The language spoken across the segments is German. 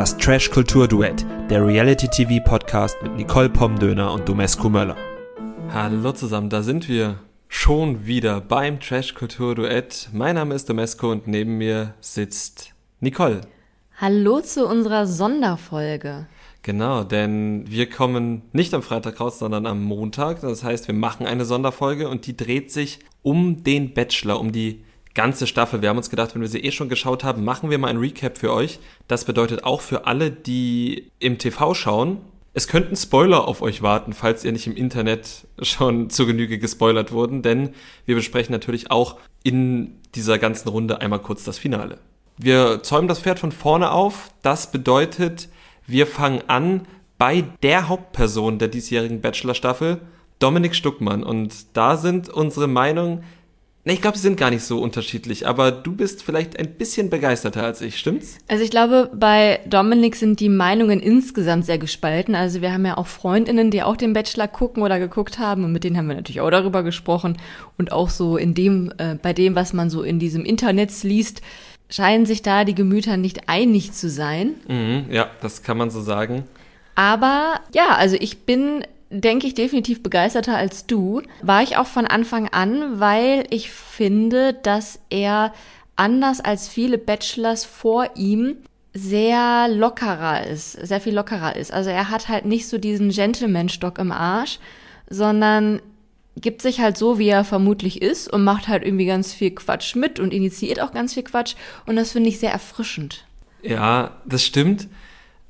Das Trash Kultur Duett, der Reality TV Podcast mit Nicole Pomdöner und Domescu Möller. Hallo zusammen, da sind wir schon wieder beim Trash Kultur Duett. Mein Name ist Domescu und neben mir sitzt Nicole. Hallo zu unserer Sonderfolge. Genau, denn wir kommen nicht am Freitag raus, sondern am Montag. Das heißt, wir machen eine Sonderfolge und die dreht sich um den Bachelor, um die ganze Staffel. Wir haben uns gedacht, wenn wir sie eh schon geschaut haben, machen wir mal ein Recap für euch. Das bedeutet auch für alle, die im TV schauen, es könnten Spoiler auf euch warten, falls ihr nicht im Internet schon zu Genüge gespoilert wurden, denn wir besprechen natürlich auch in dieser ganzen Runde einmal kurz das Finale. Wir zäumen das Pferd von vorne auf. Das bedeutet, wir fangen an bei der Hauptperson der diesjährigen Bachelor-Staffel, Dominik Stuckmann. Und da sind unsere Meinungen, ne, ich glaube, sie sind gar nicht so unterschiedlich, aber du bist vielleicht ein bisschen begeisterter als ich, stimmt's? Also ich glaube, bei Dominik sind die Meinungen insgesamt sehr gespalten. Also wir haben ja auch Freundinnen, die auch den Bachelor gucken oder geguckt haben und mit denen haben wir natürlich auch darüber gesprochen und auch so in dem, äh, bei dem, was man so in diesem Internet liest, scheinen sich da die Gemüter nicht einig zu sein. Mhm, ja, das kann man so sagen. Aber ja, also ich bin, denke ich, definitiv begeisterter als du. War ich auch von Anfang an, weil ich finde, dass er anders als viele Bachelors vor ihm sehr lockerer ist, sehr viel lockerer ist. Also er hat halt nicht so diesen Gentleman-Stock im Arsch, sondern gibt sich halt so, wie er vermutlich ist und macht halt irgendwie ganz viel Quatsch mit und initiiert auch ganz viel Quatsch. Und das finde ich sehr erfrischend. Ja, das stimmt.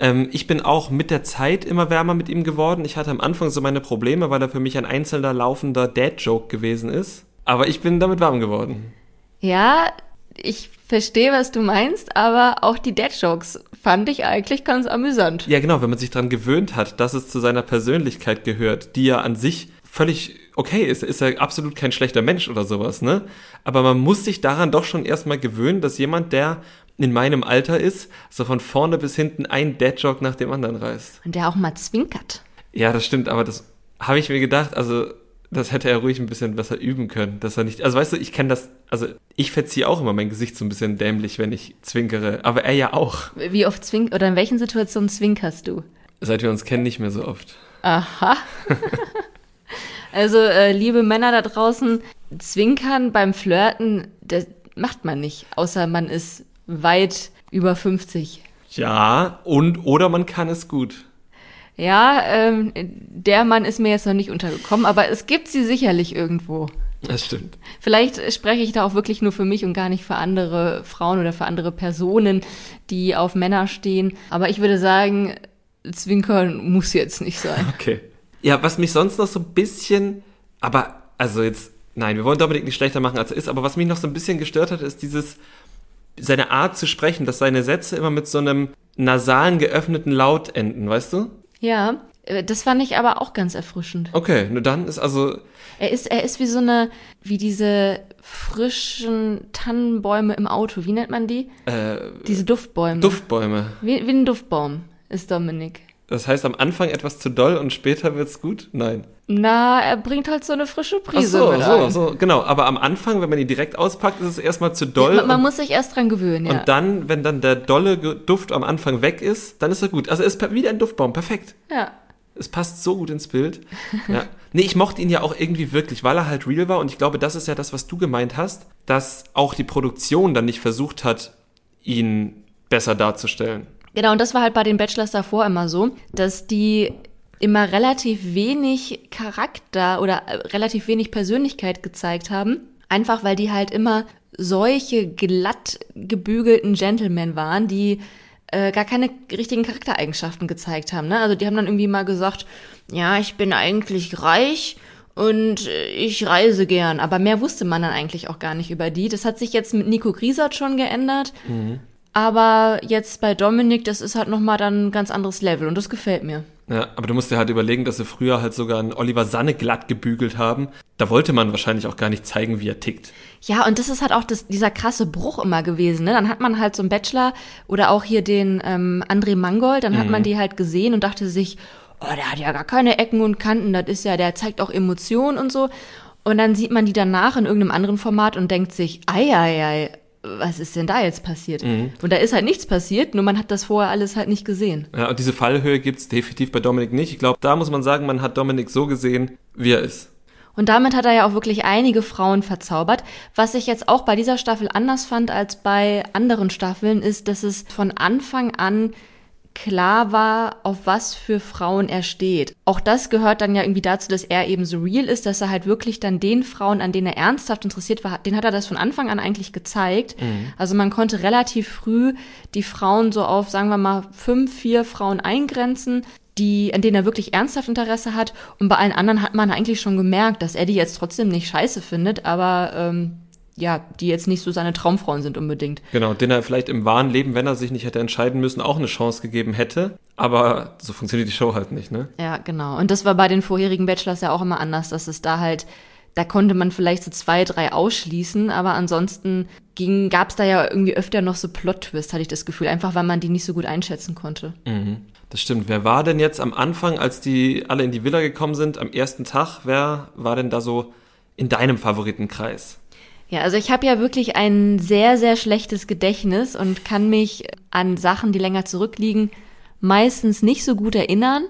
Ähm, ich bin auch mit der Zeit immer wärmer mit ihm geworden. Ich hatte am Anfang so meine Probleme, weil er für mich ein einzelner laufender Dad-Joke gewesen ist. Aber ich bin damit warm geworden. Ja, ich verstehe, was du meinst, aber auch die Dad-Jokes fand ich eigentlich ganz amüsant. Ja, genau, wenn man sich daran gewöhnt hat, dass es zu seiner Persönlichkeit gehört, die ja an sich völlig okay ist, ist er absolut kein schlechter Mensch oder sowas, ne? Aber man muss sich daran doch schon erstmal gewöhnen, dass jemand, der in meinem Alter ist, so von vorne bis hinten ein Deadjoke nach dem anderen reißt. Und der auch mal zwinkert. Ja, das stimmt, aber das habe ich mir gedacht, also das hätte er ruhig ein bisschen besser üben können, dass er nicht, also weißt du, ich kenne das, also ich verziehe auch immer mein Gesicht so ein bisschen dämlich, wenn ich zwinkere, aber er ja auch. Wie oft zwink, oder in welchen Situationen zwinkerst du? Seit wir uns kennen, nicht mehr so oft. Aha. Also, äh, liebe Männer da draußen, zwinkern beim Flirten, das macht man nicht, außer man ist weit über 50. Ja, und oder man kann es gut. Ja, ähm, der Mann ist mir jetzt noch nicht untergekommen, aber es gibt sie sicherlich irgendwo. Das stimmt. Vielleicht spreche ich da auch wirklich nur für mich und gar nicht für andere Frauen oder für andere Personen, die auf Männer stehen. Aber ich würde sagen, zwinkern muss jetzt nicht sein. Okay. Ja, was mich sonst noch so ein bisschen, aber also jetzt, nein, wir wollen Dominik nicht schlechter machen, als er ist, aber was mich noch so ein bisschen gestört hat, ist dieses, seine Art zu sprechen, dass seine Sätze immer mit so einem nasalen, geöffneten Laut enden, weißt du? Ja, äh, das fand ich aber auch ganz erfrischend. Okay, nur dann ist also. Er ist, er ist wie so eine, wie diese frischen Tannenbäume im Auto. Wie nennt man die? Äh, Diese Duftbäume. Duftbäume. Wie, wie ein Duftbaum ist Dominik. Das heißt, am Anfang etwas zu doll und später wird's gut? Nein. Na, er bringt halt so eine frische Ach Prise so, mit so, ein. so, genau. Aber am Anfang, wenn man ihn direkt auspackt, ist es erstmal zu doll. Man, man muss sich erst dran gewöhnen, ja. und dann, wenn dann der dolle Duft am Anfang weg ist, dann ist er gut. Also er ist wie ein Duftbaum, perfekt. ja. Es passt so gut ins Bild. Ja. Nee, ich mochte ihn ja auch irgendwie wirklich, weil er halt real war. Und ich glaube, das ist ja das, was du gemeint hast, dass auch die Produktion dann nicht versucht hat, ihn besser darzustellen. Genau, und das war halt bei den Bachelors davor immer so, dass die immer relativ wenig Charakter oder äh, relativ wenig Persönlichkeit gezeigt haben. Einfach weil die halt immer solche glatt gebügelten Gentlemen waren, die äh, gar keine richtigen Charaktereigenschaften gezeigt haben. Ne? Also die haben dann irgendwie mal gesagt, ja, ich bin eigentlich reich und äh, ich reise gern. Aber mehr wusste man dann eigentlich auch gar nicht über die. Das hat sich jetzt mit Nico Griesert schon geändert. Aber jetzt bei Dominik, das ist halt nochmal dann ein ganz anderes Level und das gefällt mir. Ja, aber du musst dir halt überlegen, dass sie früher halt sogar einen Oliver Sanne glatt gebügelt haben. Da wollte man wahrscheinlich auch gar nicht zeigen, wie er tickt. Ja, und das ist halt auch das, dieser krasse Bruch immer gewesen. Ne? Dann hat man halt so einen Bachelor oder auch hier den ähm, André Mangold, dann hat man die halt gesehen und dachte sich, oh, der hat ja gar keine Ecken und Kanten, das ist ja, der zeigt auch Emotionen und so. Und dann sieht man die danach in irgendeinem anderen Format und denkt sich, ei, ei, ei, was ist denn da jetzt passiert? Mhm. Und da ist halt nichts passiert, nur man hat das vorher alles halt nicht gesehen. Ja, und diese Fallhöhe gibt's definitiv bei Dominik nicht. Ich glaube, da muss man sagen, man hat Dominik so gesehen, wie er ist. Und damit hat er ja auch wirklich einige Frauen verzaubert. Was ich jetzt auch bei dieser Staffel anders fand als bei anderen Staffeln, ist, dass es von Anfang an klar war, auf was für Frauen er steht. Auch das gehört dann ja irgendwie dazu, dass er eben so real ist, dass er halt wirklich dann den Frauen, an denen er ernsthaft interessiert war, den hat er das von Anfang an eigentlich gezeigt. Mhm. Also man konnte relativ früh die Frauen so auf, sagen wir mal, fünf, vier Frauen eingrenzen, die, an denen er wirklich ernsthaft Interesse hat. Und bei allen anderen hat man eigentlich schon gemerkt, dass er die jetzt trotzdem nicht scheiße findet, aber ähm, ja, die jetzt nicht so seine Traumfrauen sind unbedingt. Genau, den er vielleicht im wahren Leben, wenn er sich nicht hätte entscheiden müssen, auch eine Chance gegeben hätte. Aber so funktioniert die Show halt nicht, ne? Ja, genau. Und das war bei den vorherigen Bachelors ja auch immer anders, dass es da halt, da konnte man vielleicht so zwei, drei ausschließen, aber ansonsten gab es da ja irgendwie öfter noch so Plot-Twist, hatte ich das Gefühl, einfach weil man die nicht so gut einschätzen konnte. Mhm. Das stimmt. Wer war denn jetzt am Anfang, als die alle in die Villa gekommen sind, am ersten Tag, wer war denn da so in deinem Favoritenkreis? Ja, also ich habe ja wirklich ein sehr, sehr schlechtes Gedächtnis und kann mich an Sachen, die länger zurückliegen, meistens nicht so gut erinnern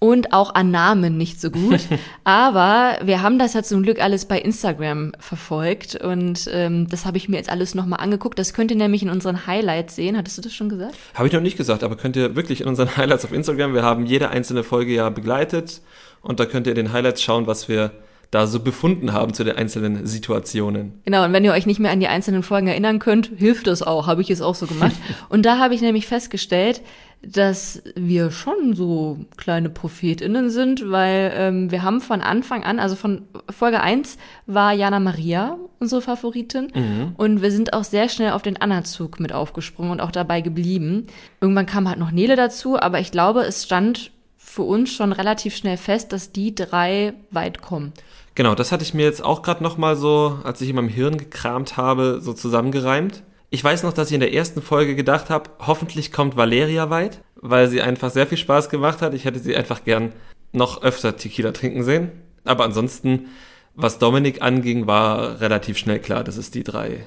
und auch an Namen nicht so gut. Aber wir haben das ja zum Glück alles bei Instagram verfolgt und ähm, das habe ich mir jetzt alles nochmal angeguckt. Das könnt ihr nämlich in unseren Highlights sehen. Hattest du das schon gesagt? Habe ich noch nicht gesagt, aber könnt ihr wirklich in unseren Highlights auf Instagram, wir haben jede einzelne Folge ja begleitet und da könnt ihr in den Highlights schauen, was wir da so befunden haben zu den einzelnen Situationen. Genau, und wenn ihr euch nicht mehr an die einzelnen Folgen erinnern könnt, hilft das auch, habe ich es auch so gemacht. und da habe ich nämlich festgestellt, dass wir schon so kleine ProphetInnen sind, weil ähm, wir haben von Anfang an, also von Folge 1 war Jana Maria unsere Favoritin mhm. und wir sind auch sehr schnell auf den Anna-Zug mit aufgesprungen und auch dabei geblieben. Irgendwann kam halt noch Nele dazu, aber ich glaube, es stand für uns schon relativ schnell fest, dass die drei weit kommen. Genau, das hatte ich mir jetzt auch gerade noch mal so, als ich in meinem Hirn gekramt habe, so zusammengereimt. Ich weiß noch, dass ich in der ersten Folge gedacht habe, hoffentlich kommt Valeria weit, weil sie einfach sehr viel Spaß gemacht hat. Ich hätte sie einfach gern noch öfter Tequila trinken sehen. Aber ansonsten, was Dominik anging, war relativ schnell klar, dass es die drei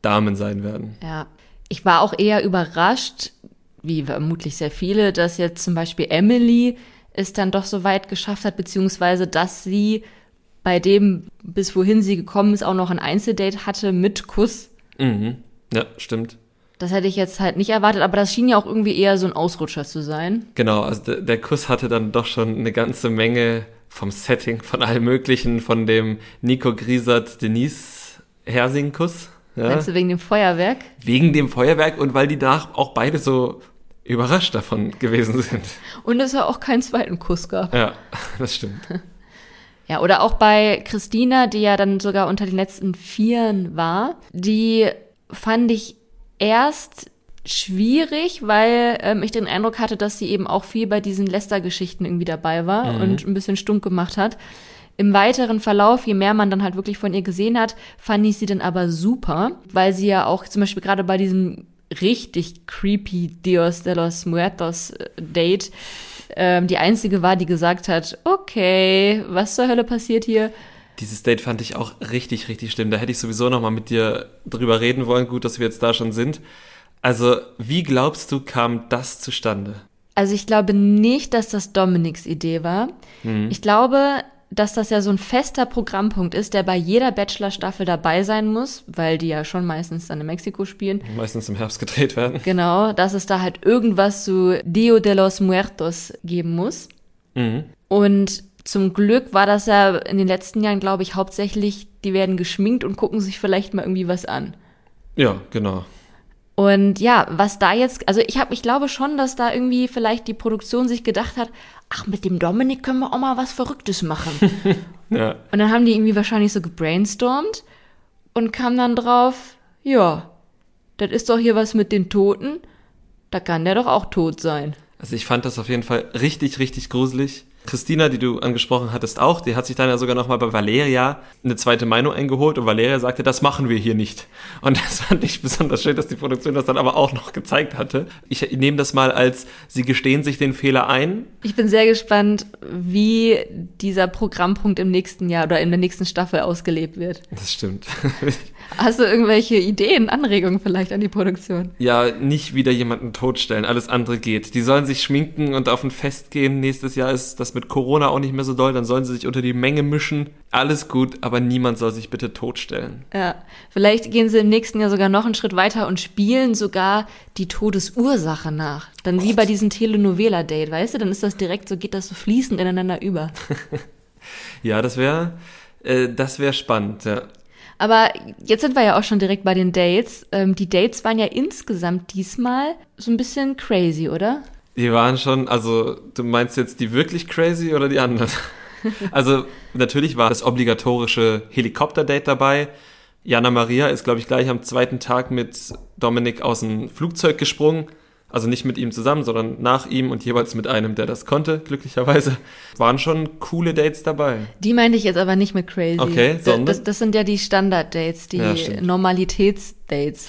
Damen sein werden. Ja, ich war auch eher überrascht, wie vermutlich sehr viele, dass jetzt zum Beispiel Emily es dann doch so weit geschafft hat, beziehungsweise dass sie bei dem, bis wohin sie gekommen ist, auch noch ein Einzeldate hatte mit Kuss. Mhm. Ja, stimmt. Das hätte ich jetzt halt nicht erwartet, aber das schien ja auch irgendwie eher so ein Ausrutscher zu sein. Genau, also der, der Kuss hatte dann doch schon eine ganze Menge vom Setting, von allem Möglichen, von dem Nico Griesert Denise Hersing-Kuss. Ja. Meinst du wegen dem Feuerwerk? Wegen dem Feuerwerk und weil die danach auch beide so überrascht davon gewesen sind. Und es ja auch keinen zweiten Kuss gab. Ja, das stimmt. Ja, oder auch bei Christina, die ja dann sogar unter den letzten Vieren war, die fand ich erst schwierig, weil ähm, ich den Eindruck hatte, dass sie eben auch viel bei diesen Lester-Geschichten irgendwie dabei war mhm. und ein bisschen stunk gemacht hat. Im weiteren Verlauf, je mehr man dann halt wirklich von ihr gesehen hat, fand ich sie dann aber super, weil sie ja auch zum Beispiel gerade bei diesem richtig creepy Dios de los Muertos äh, Date ähm, die einzige war, die gesagt hat, okay, was zur Hölle passiert hier? Dieses Date fand ich auch richtig, richtig schlimm. Da hätte ich sowieso noch mal mit dir drüber reden wollen. Gut, dass wir jetzt da schon sind. Also, wie glaubst du, kam das zustande? Also, ich glaube nicht, dass das Dominiks Idee war. Mhm. Ich glaube, dass das ja so ein fester Programmpunkt ist, der bei jeder Bachelor-Staffel dabei sein muss, weil die ja schon meistens dann in Mexiko spielen. Meistens im Herbst gedreht werden. Genau, dass es da halt irgendwas zu Dio de los Muertos geben muss. Mhm. Und zum Glück war das ja in den letzten Jahren, glaube ich, hauptsächlich, die werden geschminkt und gucken sich vielleicht mal irgendwie was an. Ja, genau. Und ja, was da jetzt, also ich habe, ich glaube schon, dass da irgendwie vielleicht die Produktion sich gedacht hat, ach, mit dem Dominik können wir auch mal was Verrücktes machen. ja. Und dann haben die irgendwie wahrscheinlich so gebrainstormt und kam dann drauf, ja, das ist doch hier was mit den Toten, da kann der doch auch tot sein. Also ich fand das auf jeden Fall richtig, richtig gruselig. Christina, die du angesprochen hattest, auch, die hat sich dann ja sogar nochmal bei Valeria eine zweite Meinung eingeholt und Valeria sagte, das machen wir hier nicht. Und das fand ich besonders schön, dass die Produktion das dann aber auch noch gezeigt hatte. Ich nehme das mal als, sie gestehen sich den Fehler ein. Ich bin sehr gespannt, wie dieser Programmpunkt im nächsten Jahr oder in der nächsten Staffel ausgelebt wird. Das stimmt. Hast du irgendwelche Ideen, Anregungen vielleicht an die Produktion? Ja, nicht wieder jemanden totstellen, alles andere geht. Die sollen sich schminken und auf ein Fest gehen. Nächstes Jahr ist das mit Corona auch nicht mehr so doll, dann sollen sie sich unter die Menge mischen. Alles gut, aber niemand soll sich bitte totstellen. Ja, vielleicht gehen sie im nächsten Jahr sogar noch einen Schritt weiter und spielen sogar die Todesursache nach. Dann wie bei diesem Telenovela-Date, weißt du? Dann ist das direkt so, geht das so fließend ineinander über. Ja, das wäre äh, das wäre spannend, ja. Aber jetzt sind wir ja auch schon direkt bei den Dates. Ähm, die Dates waren ja insgesamt diesmal so ein bisschen crazy, oder? Die waren schon, also du meinst jetzt die wirklich crazy oder die anderen? also natürlich war das obligatorische Helikopter-Date dabei. Jana Maria ist, glaube ich, gleich am zweiten Tag mit Dominik aus dem Flugzeug gesprungen. Also nicht mit ihm zusammen, sondern nach ihm und jeweils mit einem, der das konnte, glücklicherweise. Waren schon coole Dates dabei. Die meinte ich jetzt aber nicht mit crazy. Okay, sondern? Das, das sind ja die Standard-Dates, die Ja. Normalitäts-Dates.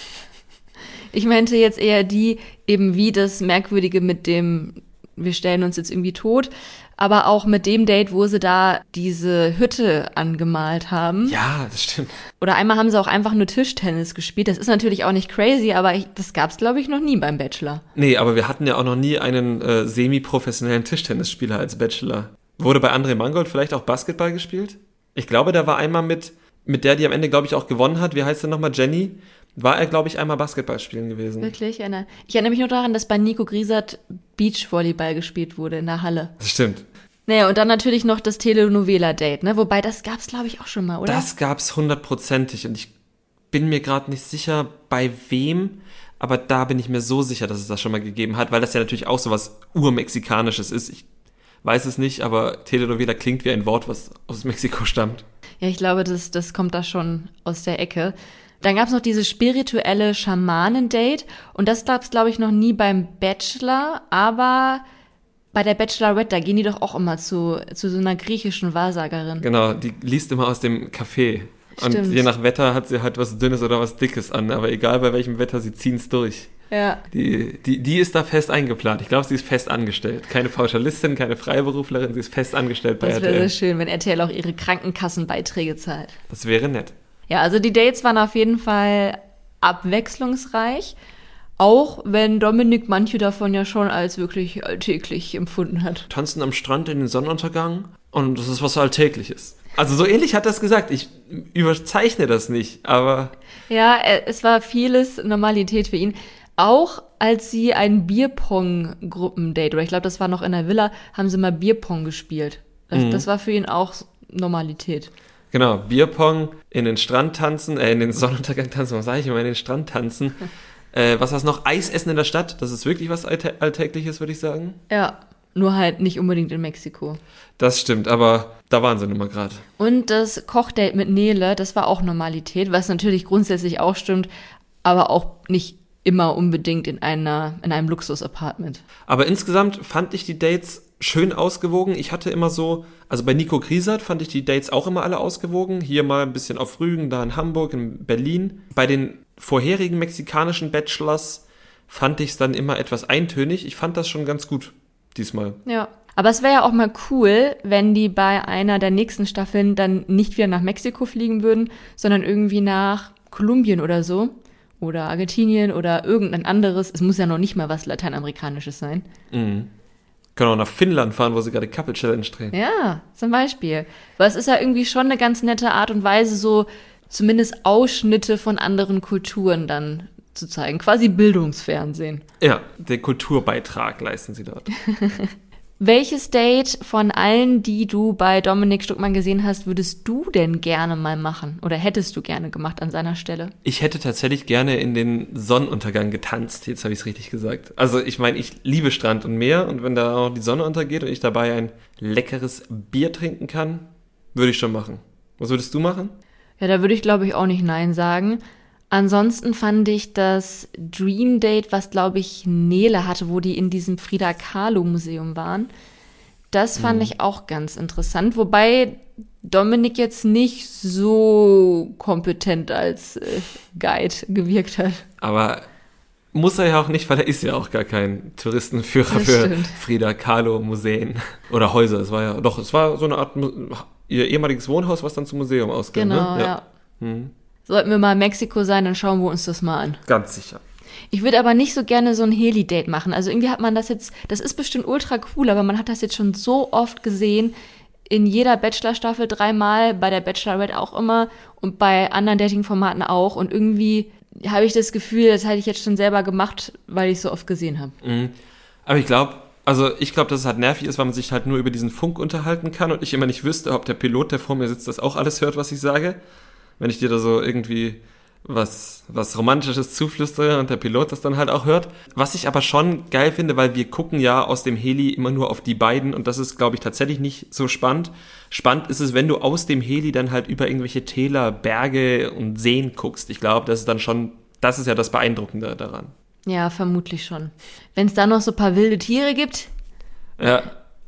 Ich meinte jetzt eher die, eben wie das Merkwürdige mit dem, wir stellen uns jetzt irgendwie tot, aber auch mit dem Date, wo sie da diese Hütte angemalt haben. Ja, das stimmt. Oder einmal haben sie auch einfach nur Tischtennis gespielt. Das ist natürlich auch nicht crazy, aber ich, das gab's glaube ich noch nie beim Bachelor. Nee, aber wir hatten ja auch noch nie einen äh, semi-professionellen Tischtennisspieler als Bachelor. Wurde bei André Mangold vielleicht auch Basketball gespielt? Ich glaube, da war einmal mit, mit der, die am Ende, glaube ich, auch gewonnen hat. Wie heißt sie nochmal? Jenny? War er, glaube ich, einmal Basketball spielen gewesen. Wirklich? Ich erinnere, ich erinnere mich nur daran, dass bei Nico Griesert Beachvolleyball gespielt wurde in der Halle. Das stimmt. Naja, und dann natürlich noch das Telenovela-Date, ne? Wobei, das gab's, glaube ich, auch schon mal, oder? Das gab's hundertprozentig und ich bin mir gerade nicht sicher, bei wem, aber da bin ich mir so sicher, dass es das schon mal gegeben hat, weil das ja natürlich auch so was urmexikanisches ist. Ich weiß es nicht, aber Telenovela klingt wie ein Wort, was aus Mexiko stammt. Ja, ich glaube, das, das kommt da schon aus der Ecke. Dann gab's noch dieses spirituelle Schamanen-Date und das gab's, glaube ich, noch nie beim Bachelor, aber bei der Bachelorette, da gehen die doch auch immer zu, zu so einer griechischen Wahrsagerin. Genau, die liest immer aus dem Café. Und Stimmt. je nach Wetter hat sie halt was Dünnes oder was Dickes an, aber egal bei welchem Wetter, sie ziehen's durch. Ja. Die, die, die ist da fest eingeplant. Ich glaube, sie ist fest angestellt. Keine Pauschalistin, keine Freiberuflerin, sie ist fest angestellt bei Das wäre RTL. sehr schön, wenn RTL auch ihre Krankenkassenbeiträge zahlt. Das wäre nett. Ja, also die Dates waren auf jeden Fall abwechslungsreich. Auch wenn Dominik manche davon ja schon als wirklich alltäglich empfunden hat. Tanzen am Strand in den Sonnenuntergang und das ist was Alltägliches. Also so ähnlich hat er es gesagt. Ich überzeichne das nicht, aber Ja, äh, es war vieles Normalität für ihn. Auch als sie ein Bierpong-Gruppendate, oder ich glaube, das war noch in der Villa, haben sie mal Bierpong gespielt. Das, das war für ihn auch Normalität. Genau, Bierpong, in den Strand tanzen, äh, in den Sonnenuntergang tanzen, was sage ich immer, in den Strand tanzen. äh, was war's noch? Eis essen in der Stadt, das ist wirklich was Alltä Alltägliches, würde ich sagen. Ja, nur halt nicht unbedingt in Mexiko. Das stimmt, aber da waren sie nun mal gerade. Und das Kochdate mit Nele, das war auch Normalität, was natürlich grundsätzlich auch stimmt, aber auch nicht immer unbedingt in einer, in einem Luxus-Apartment. Aber insgesamt fand ich die Dates schön ausgewogen. Ich hatte immer so, also bei Nico Griesert fand ich die Dates auch immer alle ausgewogen. Hier mal ein bisschen auf Rügen, da in Hamburg, in Berlin. Bei den vorherigen mexikanischen Bachelors fand ich es dann immer etwas eintönig. Ich fand das schon ganz gut diesmal. Ja. Aber es wäre ja auch mal cool, wenn die bei einer der nächsten Staffeln dann nicht wieder nach Mexiko fliegen würden, sondern irgendwie nach Kolumbien oder so. Oder Argentinien oder irgendein anderes. Es muss ja noch nicht mal was Lateinamerikanisches sein. Können auch nach Finnland fahren, wo sie gerade Couple Challenge drehen. Ja, zum Beispiel. Weil es ist ja irgendwie schon eine ganz nette Art und Weise, so zumindest Ausschnitte von anderen Kulturen dann zu zeigen. Quasi Bildungsfernsehen. Ja, den Kulturbeitrag leisten sie dort. Welches Date von allen, die du bei Dominik Stuckmann gesehen hast, würdest du denn gerne mal machen? Oder hättest du gerne gemacht an seiner Stelle? Ich hätte tatsächlich gerne in den Sonnenuntergang getanzt. Jetzt habe ich es richtig gesagt. Also ich meine, ich liebe Strand und Meer und wenn da auch die Sonne untergeht und ich dabei ein leckeres Bier trinken kann, würde ich schon machen. Was würdest du machen? Ja, da würde ich glaube ich auch nicht Nein sagen. Ansonsten fand ich das Dream Date, was glaube ich Nele hatte, wo die in diesem Frida Kahlo Museum waren. Das fand ich auch ganz interessant, wobei Dominik jetzt nicht so kompetent als äh, Guide gewirkt hat. Aber muss er ja auch nicht, weil er ist ja auch gar kein Touristenführer für. Frida Kahlo Museen oder Häuser. Es war ja, doch, es war so eine Art, ihr ehemaliges Wohnhaus, was dann zum Museum ausging. Genau, ne? ja. Hm. Sollten wir mal in Mexiko sein, dann schauen wir uns das mal an. Ganz sicher. Ich würde aber nicht so gerne so ein Heli-Date machen. Also irgendwie hat man das jetzt, das ist bestimmt ultra cool, aber man hat das jetzt schon so oft gesehen. In jeder Bachelor-Staffel dreimal, bei der Bachelorette auch immer und bei anderen Dating-Formaten auch. Und irgendwie habe ich das Gefühl, das hätte ich jetzt schon selber gemacht, weil ich es so oft gesehen habe. Mhm. Aber ich glaube, also ich glaube, dass es halt nervig ist, weil man sich halt nur über diesen Funk unterhalten kann und ich immer nicht wüsste, ob der Pilot, der vor mir sitzt, das auch alles hört, was ich sage. Wenn ich dir da so irgendwie was, was Romantisches zuflüstere und der Pilot das dann halt auch hört. Was ich aber schon geil finde, weil wir gucken ja aus dem Heli immer nur auf die beiden und das ist, glaube ich, tatsächlich nicht so spannend. Spannend ist es, wenn du aus dem Heli dann halt über irgendwelche Täler, Berge und Seen guckst. Ich glaube, das ist dann schon, das ist ja das Beeindruckende daran. Ja, vermutlich schon. Wenn es da noch so ein paar wilde Tiere gibt. Ja.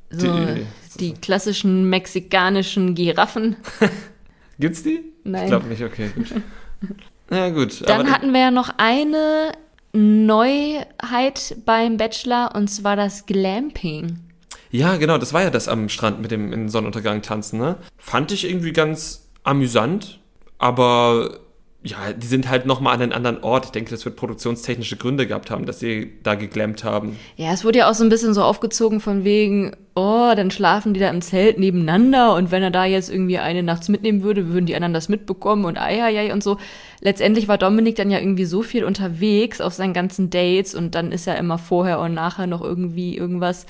So die, die klassischen mexikanischen Giraffen. Gibt's die? Nein. Ich glaube nicht, okay, gut. Ja, gut. Dann hatten wir ja noch eine Neuheit beim Bachelor und zwar das Glamping. Ja, genau, das war ja das am Strand mit dem in Sonnenuntergang tanzen, ne? Fand ich irgendwie ganz amüsant, aber ja, die sind halt nochmal an einen anderen Ort. Ich denke, das wird produktionstechnische Gründe gehabt haben, dass sie da geglammt haben. Ja, es wurde ja auch so ein bisschen so aufgezogen von wegen, oh, dann schlafen die da im Zelt nebeneinander und wenn er da jetzt irgendwie eine nachts mitnehmen würde, würden die anderen das mitbekommen und ei, und so. Letztendlich war Dominik dann ja irgendwie so viel unterwegs auf seinen ganzen Dates und dann ist ja immer vorher und nachher noch irgendwie irgendwas,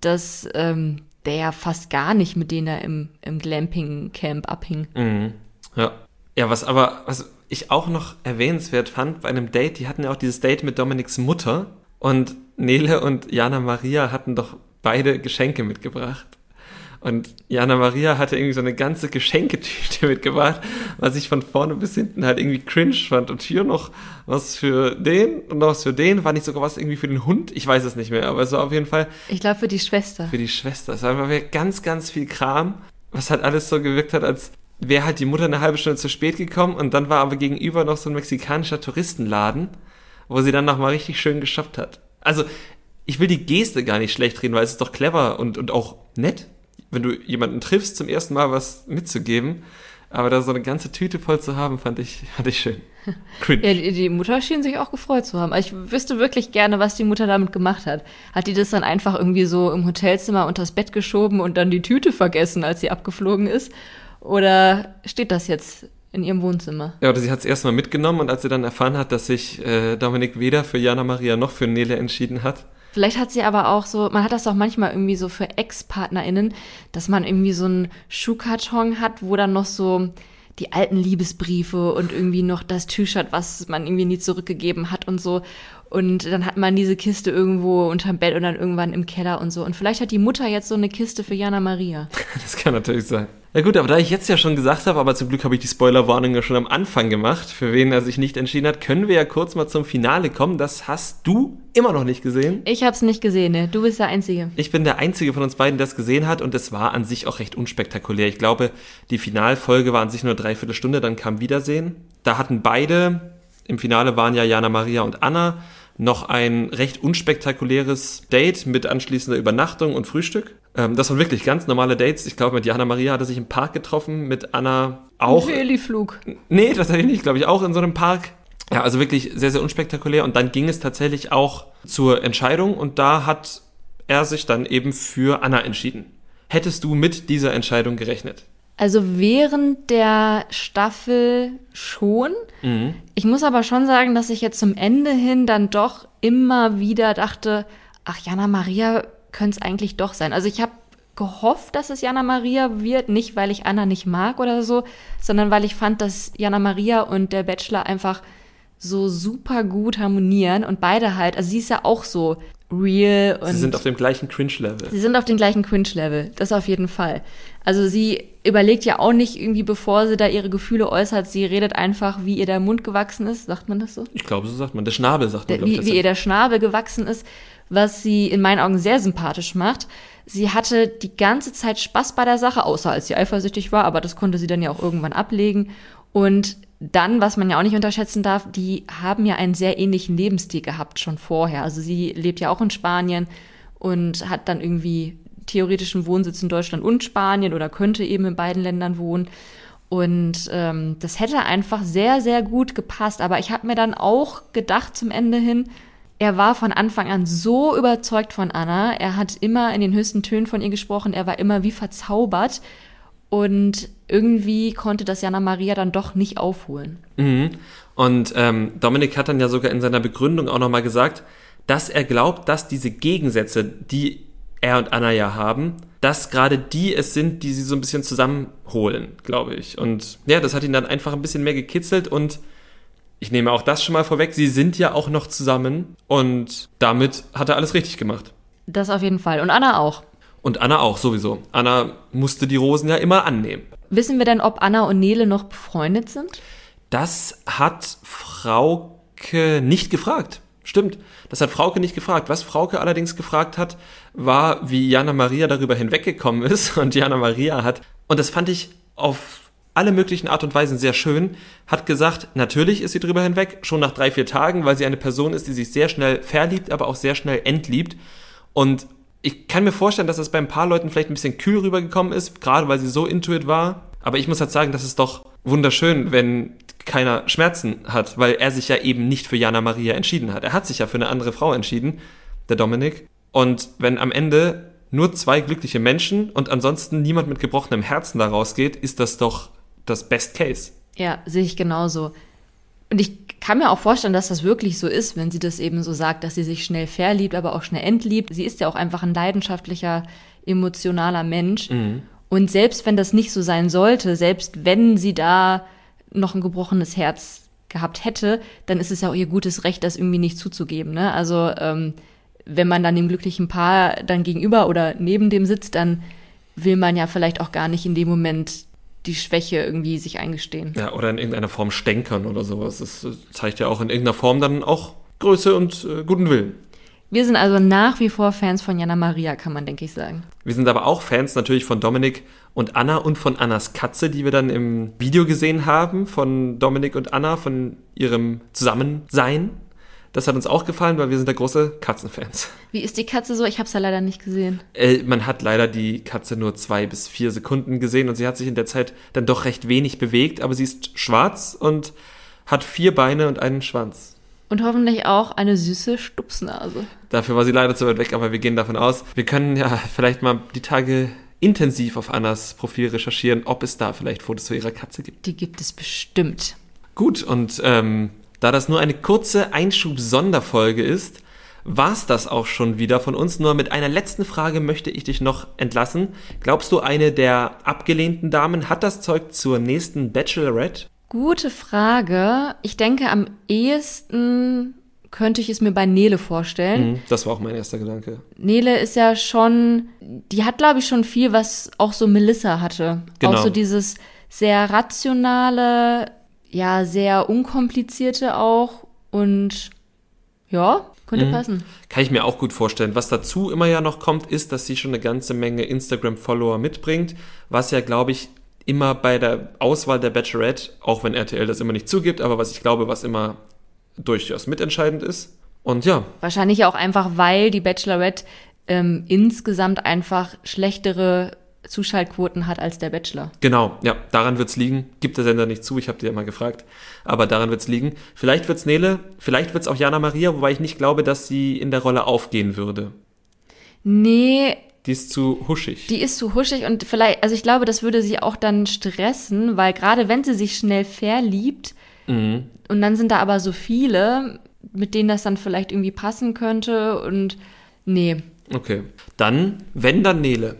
dass ähm, der ja fast gar nicht mit denen da im, im Glamping-Camp abhing. Mhm. Ja. Ja, was aber, was ich auch noch erwähnenswert fand bei einem Date, die hatten ja auch dieses Date mit Dominiks Mutter und Nele und Jana Maria hatten doch beide Geschenke mitgebracht. Und Jana Maria hatte irgendwie so eine ganze Geschenketüte mitgebracht, was ich von vorne bis hinten halt irgendwie cringe fand. Und hier noch was für den und noch was für den. War nicht sogar was irgendwie für den Hund? Ich weiß es nicht mehr, aber es war auf jeden Fall. Ich glaube für die Schwester. Für die Schwester. Es war einfach ganz, ganz viel Kram, was halt alles so gewirkt hat, als wäre halt die Mutter eine halbe Stunde zu spät gekommen und dann war aber gegenüber noch so ein mexikanischer Touristenladen, wo sie dann nochmal richtig schön geshoppt hat. Also, ich will die Geste gar nicht schlecht reden, weil es ist doch clever und, und auch nett, wenn du jemanden triffst, zum ersten Mal was mitzugeben. Aber da so eine ganze Tüte voll zu haben, fand ich, fand ich schön. Cringe. Ja, die, die Mutter schien sich auch gefreut zu haben. Ich wüsste wirklich gerne, was die Mutter damit gemacht hat. Hat die das dann einfach irgendwie so im Hotelzimmer unters Bett geschoben und dann die Tüte vergessen, als sie abgeflogen ist? Oder steht das jetzt in ihrem Wohnzimmer? Ja, oder sie hat es erstmal mitgenommen und als sie dann erfahren hat, dass sich äh, Dominik weder für Jana Maria noch für Nele entschieden hat. Vielleicht hat sie aber auch so, man hat das auch manchmal irgendwie so für Ex-PartnerInnen, dass man irgendwie so einen Schuhkarton hat, wo dann noch so die alten Liebesbriefe und irgendwie noch das T-Shirt, was man irgendwie nie zurückgegeben hat und so. Und dann hat man diese Kiste irgendwo unterm Bett und dann irgendwann im Keller und so. Und vielleicht hat die Mutter jetzt so eine Kiste für Jana Maria. Das kann natürlich sein. Ja gut, aber da ich jetzt ja schon gesagt habe, aber zum Glück habe ich die Spoilerwarnung ja schon am Anfang gemacht, für wen er sich nicht entschieden hat, können wir ja kurz mal zum Finale kommen. Das hast du immer noch nicht gesehen. Ich habe es nicht gesehen, ne? Du bist der Einzige. Ich bin der Einzige von uns beiden, der es gesehen hat und es war an sich auch recht unspektakulär. Ich glaube, die Finalfolge war an sich nur dreiviertel Stunde, dann kam Wiedersehen. Da hatten beide, im Finale waren ja Jana Maria und Anna, noch ein recht unspektakuläres Date mit anschließender Übernachtung und Frühstück. Ähm, das waren wirklich ganz normale Dates. Ich glaube, mit Jana Maria hatte sich im Park getroffen, mit Anna auch. Heliflug. Nee, tatsächlich nicht, glaube ich, auch in so einem Park. Ja, also wirklich sehr, sehr unspektakulär. Und dann ging es tatsächlich auch zur Entscheidung und da hat er sich dann eben für Anna entschieden. Hättest du mit dieser Entscheidung gerechnet? Also während der Staffel schon. Mhm. Ich muss aber schon sagen, dass ich jetzt zum Ende hin dann doch immer wieder dachte, ach, Jana Maria könnte es eigentlich doch sein. Also ich habe gehofft, dass es Jana Maria wird, nicht weil ich Anna nicht mag oder so, sondern weil ich fand, dass Jana Maria und der Bachelor einfach so super gut harmonieren und beide halt, also sie ist ja auch so real und. Sie sind auf dem gleichen Cringe-Level. Sie sind auf dem gleichen Cringe-Level, das auf jeden Fall. Also sie überlegt ja auch nicht irgendwie, bevor sie da ihre Gefühle äußert, sie redet einfach, wie ihr der Mund gewachsen ist, sagt man das so? Ich glaube, so sagt man. Der Schnabel sagt man, der, Wie, wie ihr der Schnabel gewachsen ist, was sie in meinen Augen sehr sympathisch macht. Sie hatte die ganze Zeit Spaß bei der Sache, außer als sie eifersüchtig war, aber das konnte sie dann ja auch irgendwann ablegen. Und dann, was man ja auch nicht unterschätzen darf, die haben ja einen sehr ähnlichen Lebensstil gehabt schon vorher. Also sie lebt ja auch in Spanien und hat dann irgendwie theoretischen Wohnsitz in Deutschland und Spanien oder könnte eben in beiden Ländern wohnen. Und ähm, das hätte einfach sehr, sehr gut gepasst. Aber ich habe mir dann auch gedacht zum Ende hin, er war von Anfang an so überzeugt von Anna. Er hat immer in den höchsten Tönen von ihr gesprochen. Er war immer wie verzaubert. Und irgendwie konnte das Jana Maria dann doch nicht aufholen. Mhm. Und ähm, Dominik hat dann ja sogar in seiner Begründung auch nochmal gesagt, dass er glaubt, dass diese Gegensätze, die er und Anna ja haben, dass gerade die es sind, die sie so ein bisschen zusammenholen, glaube ich. Und ja, das hat ihn dann einfach ein bisschen mehr gekitzelt und ich nehme auch das schon mal vorweg, sie sind ja auch noch zusammen und damit hat er alles richtig gemacht. Das auf jeden Fall. Und Anna auch. Und Anna auch, sowieso. Anna musste die Rosen ja immer annehmen. Wissen wir denn, ob Anna und Nele noch befreundet sind? Das hat Frauke nicht gefragt. Stimmt, das hat Frauke nicht gefragt. Was Frauke allerdings gefragt hat, war, wie Jana Maria darüber hinweggekommen ist. Und Jana Maria hat, und das fand ich auf alle möglichen Art und Weisen sehr schön, hat gesagt, natürlich ist sie drüber hinweg, schon nach drei, vier Tagen, weil sie eine Person ist, die sich sehr schnell verliebt, aber auch sehr schnell entliebt. Und ich kann mir vorstellen, dass das bei ein paar Leuten vielleicht ein bisschen kühl rübergekommen ist, gerade weil sie so intuit war. Aber ich muss halt sagen, das ist doch wunderschön, wenn keiner Schmerzen hat, weil er sich ja eben nicht für Jana Maria entschieden hat. Er hat sich ja für eine andere Frau entschieden, der Dominik. Und wenn am Ende nur zwei glückliche Menschen und ansonsten niemand mit gebrochenem Herzen da rausgeht, ist das doch das Best Case. Ja, sehe ich genauso. Und ich kann mir auch vorstellen, dass das wirklich so ist, wenn sie das eben so sagt, dass sie sich schnell verliebt, aber auch schnell entliebt. Sie ist ja auch einfach ein leidenschaftlicher, emotionaler Mensch. Mhm. Und selbst wenn das nicht so sein sollte, selbst wenn sie da noch ein gebrochenes Herz gehabt hätte, dann ist es ja auch ihr gutes Recht, das irgendwie nicht zuzugeben. Ne? Also ähm, wenn man dann dem glücklichen Paar dann gegenüber oder neben dem sitzt, dann will man ja vielleicht auch gar nicht in dem Moment die Schwäche irgendwie sich eingestehen. Ja, oder in irgendeiner Form stänkern oder sowas. Das zeigt ja auch in irgendeiner Form dann auch Größe und äh, guten Willen. Wir sind also nach wie vor Fans von Jana Maria, kann man, denke ich, sagen. Wir sind aber auch Fans natürlich von Dominik und Anna und von Annas Katze, die wir dann im Video gesehen haben, von Dominik und Anna, von ihrem Zusammensein. Das hat uns auch gefallen, weil wir sind da große Katzenfans. Wie ist die Katze so? Ich habe es ja leider nicht gesehen. Äh, man hat leider die Katze nur zwei bis vier Sekunden gesehen und sie hat sich in der Zeit dann doch recht wenig bewegt, aber sie ist schwarz und hat vier Beine und einen Schwanz. Und hoffentlich auch eine süße Stupsnase. Dafür war sie leider zu weit weg, aber wir gehen davon aus. Wir können ja vielleicht mal die Tage intensiv auf Annas Profil recherchieren, ob es da vielleicht Fotos zu ihrer Katze gibt. Die gibt es bestimmt. Gut, und ähm, da das nur eine kurze Einschub-Sonderfolge ist, war's das auch schon wieder von uns. Nur mit einer letzten Frage möchte ich dich noch entlassen. Glaubst du, eine der abgelehnten Damen hat das Zeug zur nächsten Bachelorette? Gute Frage. Ich denke, am ehesten könnte ich es mir bei Nele vorstellen. Mhm, das war auch mein erster Gedanke. Nele ist ja schon, die hat, glaube ich, schon viel, was auch so Melissa hatte. Genau. Auch so dieses sehr rationale, ja, sehr unkomplizierte auch und ja, könnte mhm. passen. Kann ich mir auch gut vorstellen. Was dazu immer ja noch kommt, ist, dass sie schon eine ganze Menge Instagram-Follower mitbringt, was ja, glaube ich, immer bei der Auswahl der Bachelorette, auch wenn RTL das immer nicht zugibt, aber was ich glaube, was immer durchaus mitentscheidend ist. Und ja. Wahrscheinlich auch einfach, weil die Bachelorette ähm, insgesamt einfach schlechtere Zuschaltquoten hat als der Bachelor. Genau, ja, daran wird's liegen. Gibt der Sender nicht zu, ich habe dir ja mal gefragt, aber daran wird's liegen. Vielleicht wird's Nele, vielleicht wird's auch Jana Maria, wobei ich nicht glaube, dass sie in der Rolle aufgehen würde. Nee, die ist zu huschig. Die ist zu huschig und vielleicht, also ich glaube, das würde sie auch dann stressen, weil gerade wenn sie sich schnell verliebt mhm. und dann sind da aber so viele, mit denen das dann vielleicht irgendwie passen könnte und nee. Okay. Dann, wenn dann Nele.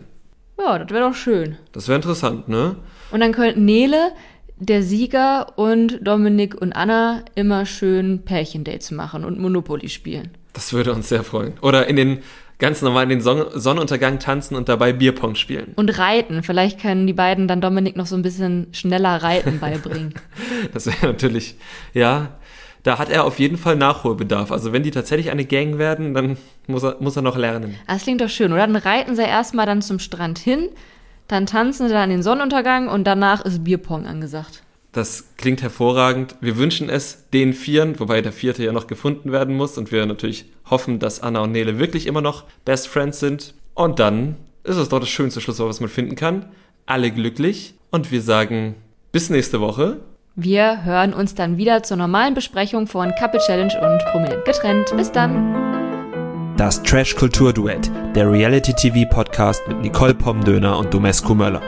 Ja, das wäre doch schön. Das wäre interessant, ne? Und dann könnten Nele, der Sieger und Dominik und Anna immer schön Pärchendates machen und Monopoly spielen. Das würde uns sehr freuen. Oder in den ganz normal in den Son Sonnenuntergang tanzen und dabei Bierpong spielen. Und reiten. Vielleicht können die beiden dann Dominik noch so ein bisschen schneller reiten beibringen. das wäre natürlich, ja, da hat er auf jeden Fall Nachholbedarf. Also wenn die tatsächlich eine Gang werden, dann muss er, muss er noch lernen. Das klingt doch schön, oder? Dann reiten sie erstmal dann zum Strand hin, dann tanzen sie dann den Sonnenuntergang und danach ist Bierpong angesagt. Das klingt hervorragend. Wir wünschen es den Vieren, wobei der vierte ja noch gefunden werden muss und wir natürlich hoffen, dass Anna und Nele wirklich immer noch Best Friends sind. Und dann ist es doch das schönste Schlusswort, was man finden kann. Alle glücklich und wir sagen Bis nächste Woche. Wir hören uns dann wieder zur normalen Besprechung von Couple Challenge und Prominent getrennt. Bis dann. Das Trash Kultur Duett, der Reality TV Podcast mit Nicole Pomdöner und Domescu Möller.